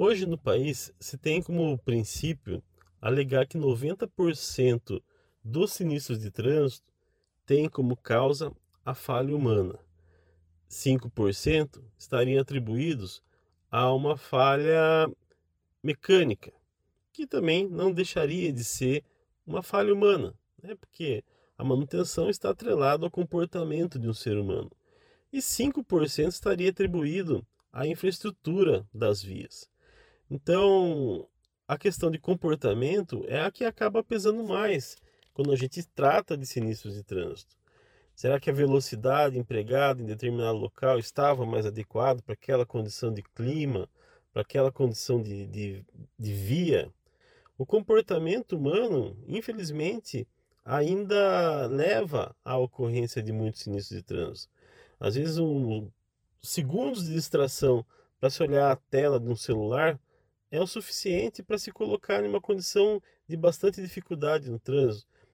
Hoje no país se tem como princípio alegar que 90% dos sinistros de trânsito tem como causa a falha humana. 5% estariam atribuídos a uma falha mecânica, que também não deixaria de ser uma falha humana, né? porque a manutenção está atrelada ao comportamento de um ser humano. E 5% estaria atribuído à infraestrutura das vias. Então, a questão de comportamento é a que acaba pesando mais quando a gente trata de sinistros de trânsito. Será que a velocidade empregada em determinado local estava mais adequada para aquela condição de clima, para aquela condição de, de, de via? O comportamento humano, infelizmente, ainda leva à ocorrência de muitos sinistros de trânsito. Às vezes, um segundos de distração para se olhar a tela de um celular é o suficiente para se colocar em uma condição de bastante dificuldade no trânsito.